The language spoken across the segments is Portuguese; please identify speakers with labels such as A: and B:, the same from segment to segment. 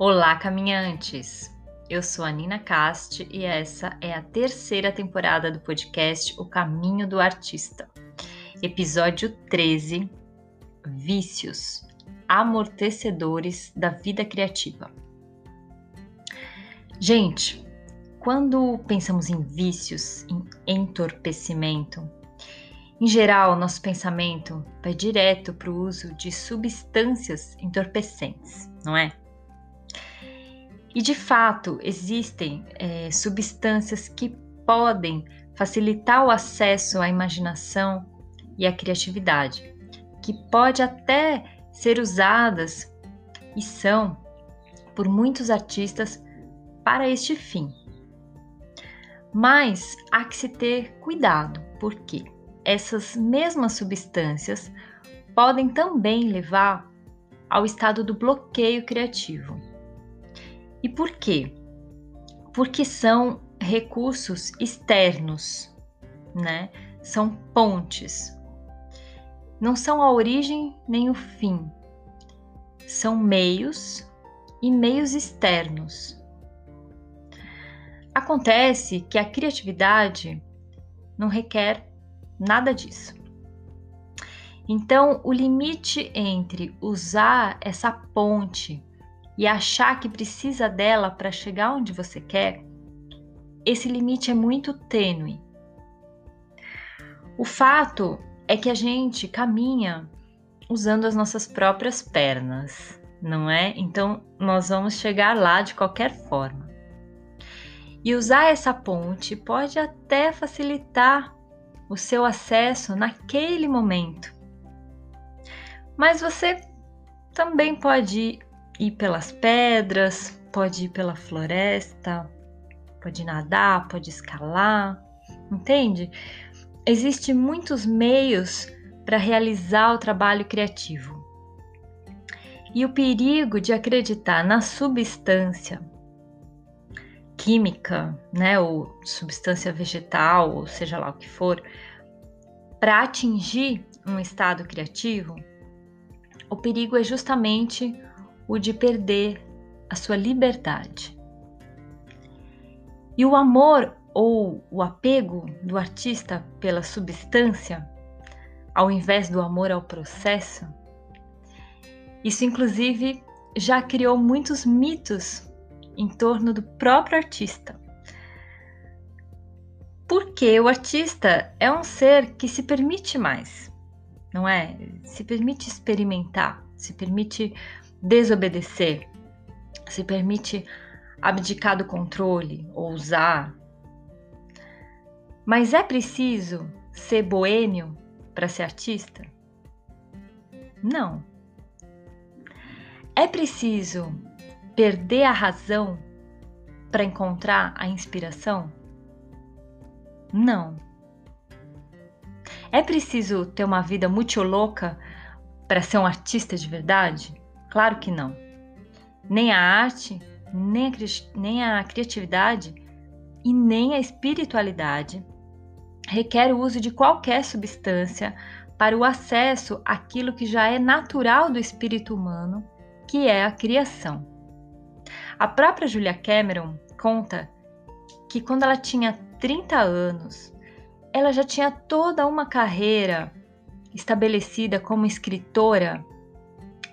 A: Olá, caminhantes! Eu sou a Nina Cast e essa é a terceira temporada do podcast O Caminho do Artista. Episódio 13: Vícios amortecedores da vida criativa. Gente, quando pensamos em vícios, em entorpecimento, em geral, nosso pensamento vai direto para o uso de substâncias entorpecentes, não é? E de fato, existem é, substâncias que podem facilitar o acesso à imaginação e à criatividade, que pode até ser usadas e são por muitos artistas para este fim. Mas há que se ter cuidado, porque essas mesmas substâncias podem também levar ao estado do bloqueio criativo. E por quê? Porque são recursos externos, né? São pontes. Não são a origem nem o fim. São meios e meios externos. Acontece que a criatividade não requer nada disso. Então, o limite entre usar essa ponte e achar que precisa dela para chegar onde você quer, esse limite é muito tênue. O fato é que a gente caminha usando as nossas próprias pernas, não é? Então, nós vamos chegar lá de qualquer forma. E usar essa ponte pode até facilitar o seu acesso naquele momento. Mas você também pode ir pelas pedras, pode ir pela floresta, pode nadar, pode escalar, entende? Existem muitos meios para realizar o trabalho criativo. E o perigo de acreditar na substância química, né, ou substância vegetal, ou seja lá o que for, para atingir um estado criativo, o perigo é justamente o de perder a sua liberdade. E o amor ou o apego do artista pela substância, ao invés do amor ao processo, isso inclusive já criou muitos mitos em torno do próprio artista. Porque o artista é um ser que se permite mais, não é? Se permite experimentar, se permite desobedecer, se permite abdicar do controle, ousar. Mas é preciso ser boêmio para ser artista? Não. É preciso perder a razão para encontrar a inspiração? Não. É preciso ter uma vida muito louca para ser um artista de verdade? Claro que não. Nem a arte, nem a, nem a criatividade e nem a espiritualidade requer o uso de qualquer substância para o acesso àquilo que já é natural do espírito humano, que é a criação. A própria Julia Cameron conta que quando ela tinha 30 anos, ela já tinha toda uma carreira estabelecida como escritora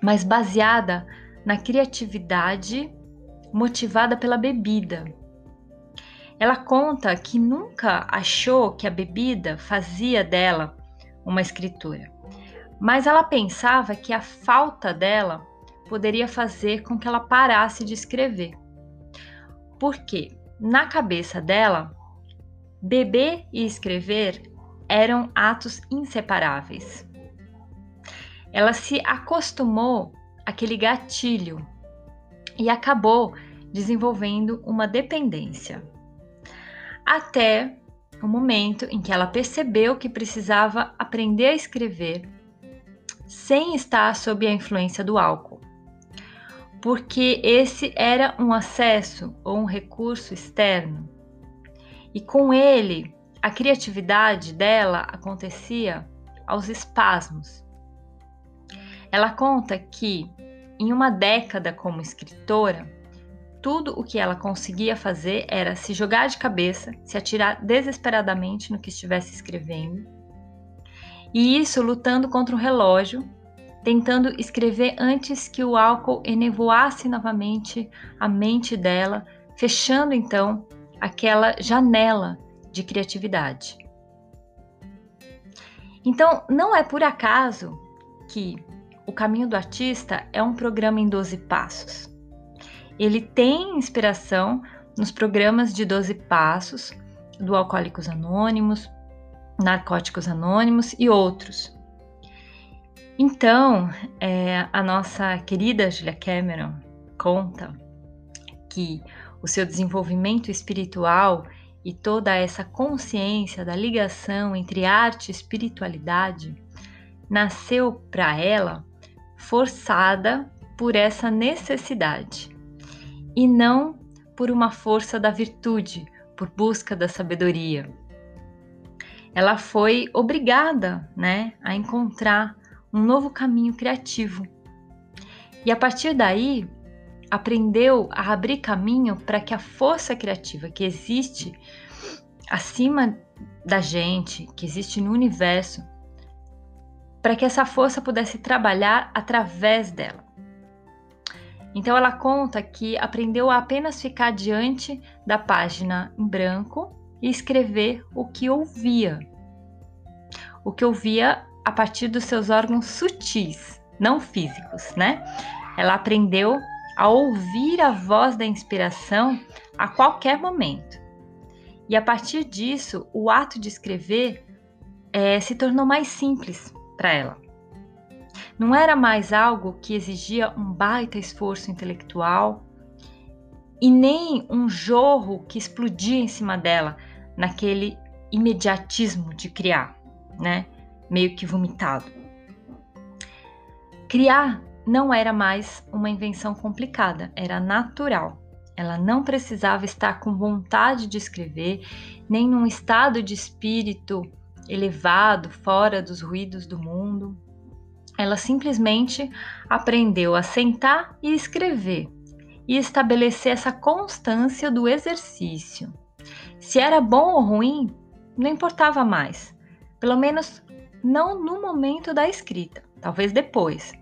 A: mas baseada na criatividade motivada pela bebida. Ela conta que nunca achou que a bebida fazia dela uma escritora, mas ela pensava que a falta dela poderia fazer com que ela parasse de escrever. Porque, na cabeça dela, beber e escrever eram atos inseparáveis ela se acostumou àquele gatilho e acabou desenvolvendo uma dependência. Até o momento em que ela percebeu que precisava aprender a escrever sem estar sob a influência do álcool, porque esse era um acesso ou um recurso externo. E com ele, a criatividade dela acontecia aos espasmos, ela conta que, em uma década como escritora, tudo o que ela conseguia fazer era se jogar de cabeça, se atirar desesperadamente no que estivesse escrevendo. E isso lutando contra o relógio, tentando escrever antes que o álcool enevoasse novamente a mente dela, fechando então aquela janela de criatividade. Então, não é por acaso que O Caminho do Artista é um programa em 12 passos. Ele tem inspiração nos programas de 12 passos do Alcoólicos Anônimos, Narcóticos Anônimos e outros. Então, é, a nossa querida Julia Cameron conta que o seu desenvolvimento espiritual e toda essa consciência da ligação entre arte e espiritualidade nasceu para ela forçada por essa necessidade e não por uma força da virtude, por busca da sabedoria. Ela foi obrigada, né, a encontrar um novo caminho criativo. E a partir daí, aprendeu a abrir caminho para que a força criativa que existe acima da gente, que existe no universo, para que essa força pudesse trabalhar através dela. Então ela conta que aprendeu a apenas ficar diante da página em branco e escrever o que ouvia. O que ouvia a partir dos seus órgãos sutis, não físicos, né? Ela aprendeu a ouvir a voz da inspiração a qualquer momento. E a partir disso, o ato de escrever é, se tornou mais simples para ela. Não era mais algo que exigia um baita esforço intelectual e nem um jorro que explodia em cima dela naquele imediatismo de criar, né? Meio que vomitado. Criar não era mais uma invenção complicada, era natural. Ela não precisava estar com vontade de escrever, nem num estado de espírito elevado, fora dos ruídos do mundo. Ela simplesmente aprendeu a sentar e escrever e estabelecer essa constância do exercício. Se era bom ou ruim, não importava mais, pelo menos não no momento da escrita, talvez depois.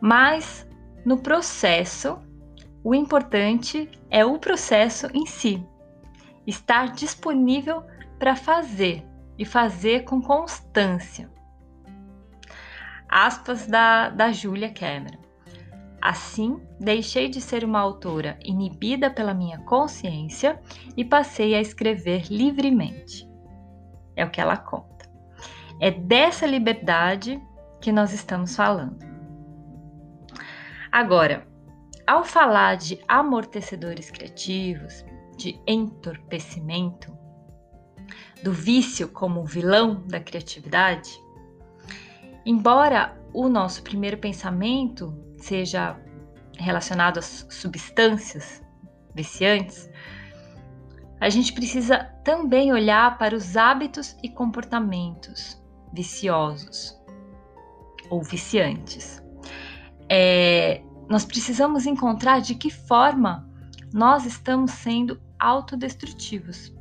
A: Mas no processo, o importante é o processo em si, estar disponível para fazer e fazer com constância aspas da, da Julia Cameron. Assim, deixei de ser uma autora inibida pela minha consciência e passei a escrever livremente. É o que ela conta. É dessa liberdade que nós estamos falando. Agora, ao falar de amortecedores criativos, de entorpecimento, do vício como vilão da criatividade, Embora o nosso primeiro pensamento seja relacionado às substâncias viciantes, a gente precisa também olhar para os hábitos e comportamentos viciosos ou viciantes. É, nós precisamos encontrar de que forma nós estamos sendo autodestrutivos.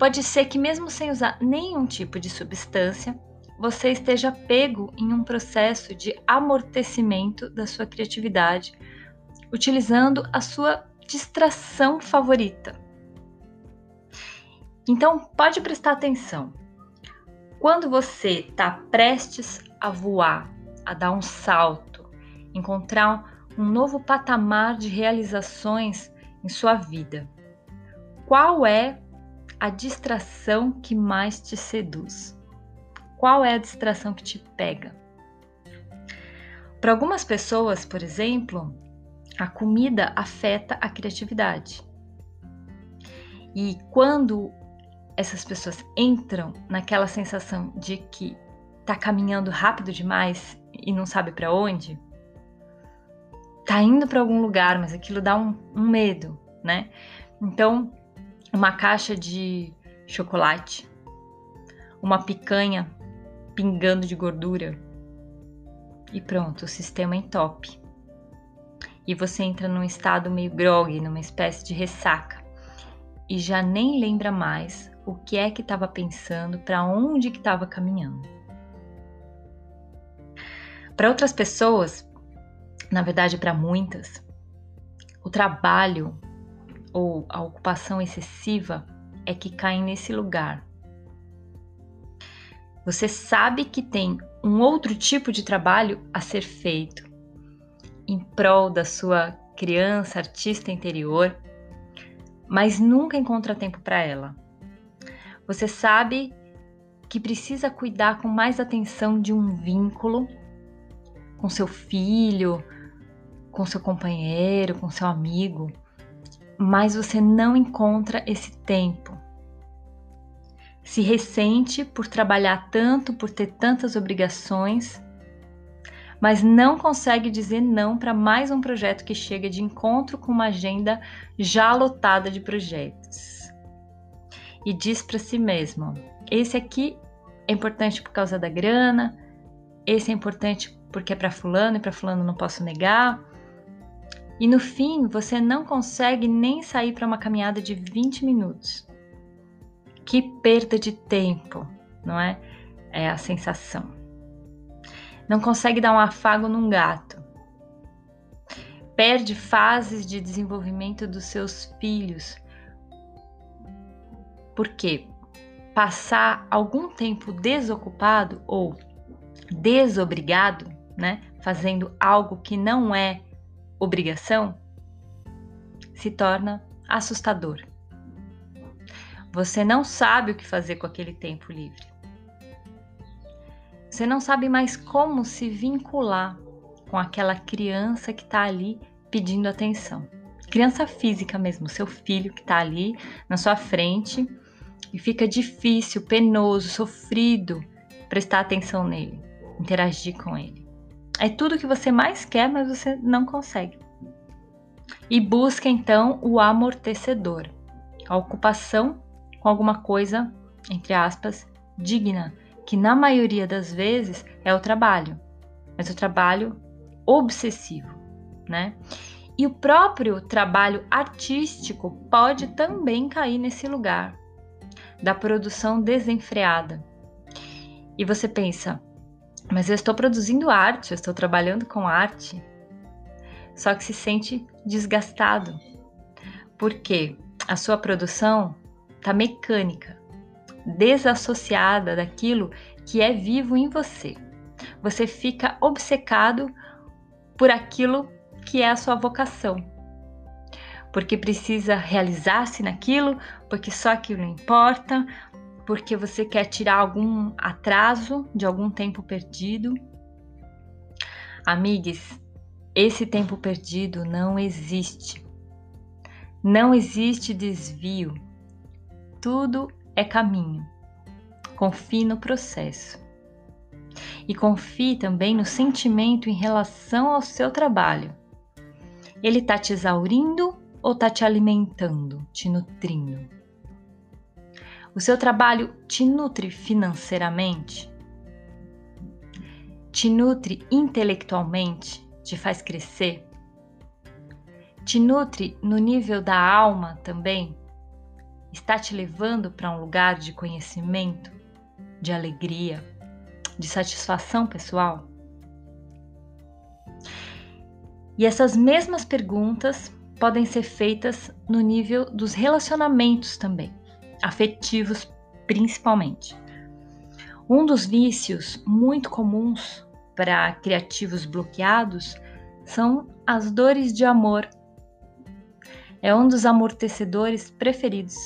A: Pode ser que, mesmo sem usar nenhum tipo de substância, você esteja pego em um processo de amortecimento da sua criatividade, utilizando a sua distração favorita. Então, pode prestar atenção. Quando você está prestes a voar, a dar um salto, encontrar um novo patamar de realizações em sua vida, qual é a distração que mais te seduz? Qual é a distração que te pega? Para algumas pessoas, por exemplo, a comida afeta a criatividade. E quando essas pessoas entram naquela sensação de que tá caminhando rápido demais e não sabe para onde, tá indo para algum lugar, mas aquilo dá um, um medo, né? Então, uma caixa de chocolate, uma picanha pingando de gordura. E pronto, o sistema entope. e você entra num estado meio grog, numa espécie de ressaca e já nem lembra mais o que é que estava pensando, para onde que estava caminhando. Para outras pessoas, na verdade para muitas, o trabalho ou a ocupação excessiva é que cai nesse lugar. Você sabe que tem um outro tipo de trabalho a ser feito em prol da sua criança artista interior, mas nunca encontra tempo para ela. Você sabe que precisa cuidar com mais atenção de um vínculo com seu filho, com seu companheiro, com seu amigo, mas você não encontra esse tempo. Se ressente por trabalhar tanto, por ter tantas obrigações, mas não consegue dizer não para mais um projeto que chega de encontro com uma agenda já lotada de projetos. E diz para si mesmo: esse aqui é importante por causa da grana, esse é importante porque é para fulano e para fulano não posso negar. E no fim, você não consegue nem sair para uma caminhada de 20 minutos. Que perda de tempo, não é? É a sensação. Não consegue dar um afago num gato. Perde fases de desenvolvimento dos seus filhos. Porque passar algum tempo desocupado ou desobrigado, né, fazendo algo que não é obrigação se torna assustador. Você não sabe o que fazer com aquele tempo livre. Você não sabe mais como se vincular com aquela criança que está ali pedindo atenção. Criança física mesmo, seu filho que está ali na sua frente e fica difícil, penoso, sofrido prestar atenção nele, interagir com ele. É tudo que você mais quer, mas você não consegue. E busca então o amortecedor, a ocupação com alguma coisa, entre aspas, digna, que na maioria das vezes é o trabalho, mas o trabalho obsessivo, né? E o próprio trabalho artístico pode também cair nesse lugar da produção desenfreada. E você pensa, mas eu estou produzindo arte, eu estou trabalhando com arte. Só que se sente desgastado. Porque a sua produção está mecânica, desassociada daquilo que é vivo em você. Você fica obcecado por aquilo que é a sua vocação. Porque precisa realizar-se naquilo, porque só aquilo importa, porque você quer tirar algum atraso de algum tempo perdido. Amigos, esse tempo perdido não existe. Não existe desvio. Tudo é caminho. Confie no processo. E confie também no sentimento em relação ao seu trabalho. Ele está te exaurindo ou está te alimentando, te nutrindo? O seu trabalho te nutre financeiramente? Te nutre intelectualmente? Te faz crescer? Te nutre no nível da alma também? Está te levando para um lugar de conhecimento, de alegria, de satisfação pessoal? E essas mesmas perguntas podem ser feitas no nível dos relacionamentos também afetivos principalmente. Um dos vícios muito comuns para criativos bloqueados são as dores de amor. É um dos amortecedores preferidos.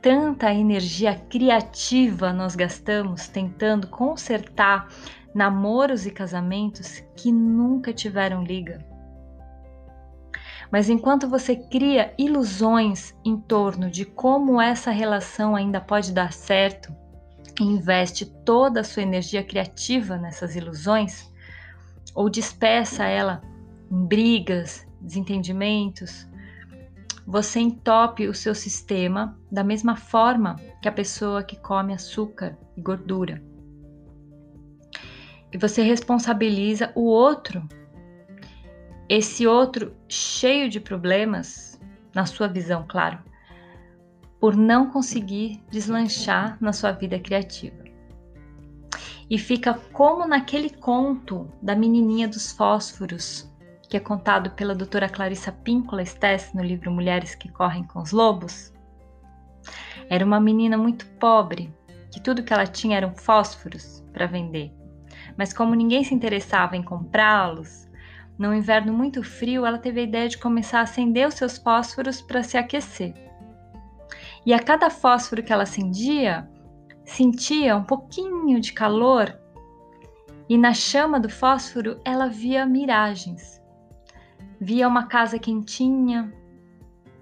A: Tanta energia criativa nós gastamos tentando consertar namoros e casamentos que nunca tiveram liga. Mas enquanto você cria ilusões em torno de como essa relação ainda pode dar certo, e investe toda a sua energia criativa nessas ilusões, ou despeça ela em brigas, desentendimentos, você entope o seu sistema da mesma forma que a pessoa que come açúcar e gordura. E você responsabiliza o outro esse outro cheio de problemas, na sua visão, claro, por não conseguir deslanchar na sua vida criativa. E fica como naquele conto da menininha dos fósforos, que é contado pela doutora Clarissa Píncola Stess no livro Mulheres que Correm com os Lobos. Era uma menina muito pobre, que tudo que ela tinha eram fósforos para vender. Mas como ninguém se interessava em comprá-los, no inverno muito frio, ela teve a ideia de começar a acender os seus fósforos para se aquecer. E a cada fósforo que ela acendia, sentia um pouquinho de calor e na chama do fósforo ela via miragens. Via uma casa quentinha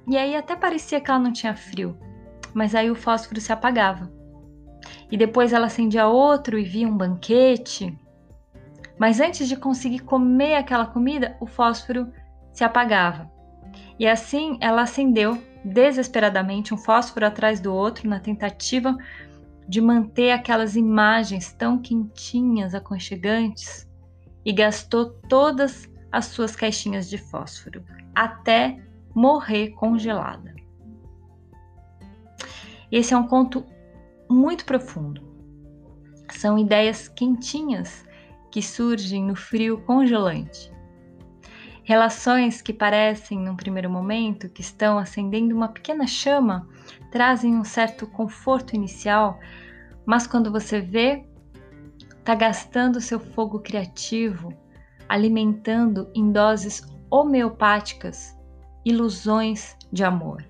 A: e aí até parecia que ela não tinha frio, mas aí o fósforo se apagava. E depois ela acendia outro e via um banquete. Mas antes de conseguir comer aquela comida, o fósforo se apagava. E assim ela acendeu desesperadamente um fósforo atrás do outro na tentativa de manter aquelas imagens tão quentinhas, aconchegantes, e gastou todas as suas caixinhas de fósforo até morrer congelada. Esse é um conto muito profundo. São ideias quentinhas que surgem no frio congelante. Relações que parecem, num primeiro momento, que estão acendendo uma pequena chama, trazem um certo conforto inicial, mas quando você vê, está gastando seu fogo criativo, alimentando em doses homeopáticas ilusões de amor.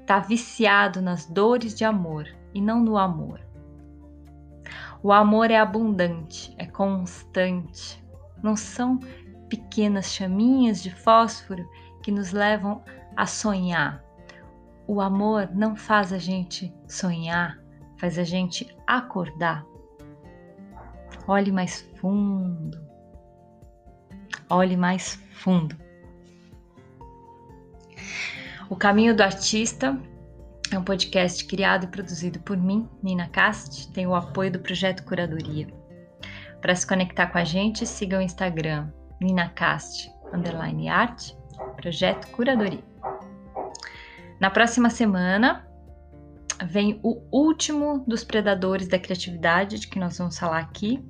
A: Está viciado nas dores de amor e não no amor. O amor é abundante, é constante. Não são pequenas chaminhas de fósforo que nos levam a sonhar. O amor não faz a gente sonhar, faz a gente acordar. Olhe mais fundo. Olhe mais fundo. O Caminho do Artista é um podcast criado e produzido por mim, Nina Cast, tem o apoio do projeto Curadoria. Para se conectar com a gente, siga o Instagram ninacast underline art, projeto Curadoria. Na próxima semana vem o último dos predadores da criatividade, de que nós vamos falar aqui,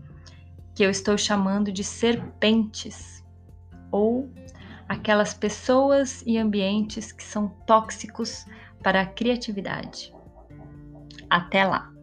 A: que eu estou chamando de serpentes, ou aquelas pessoas e ambientes que são tóxicos para a criatividade. Até lá!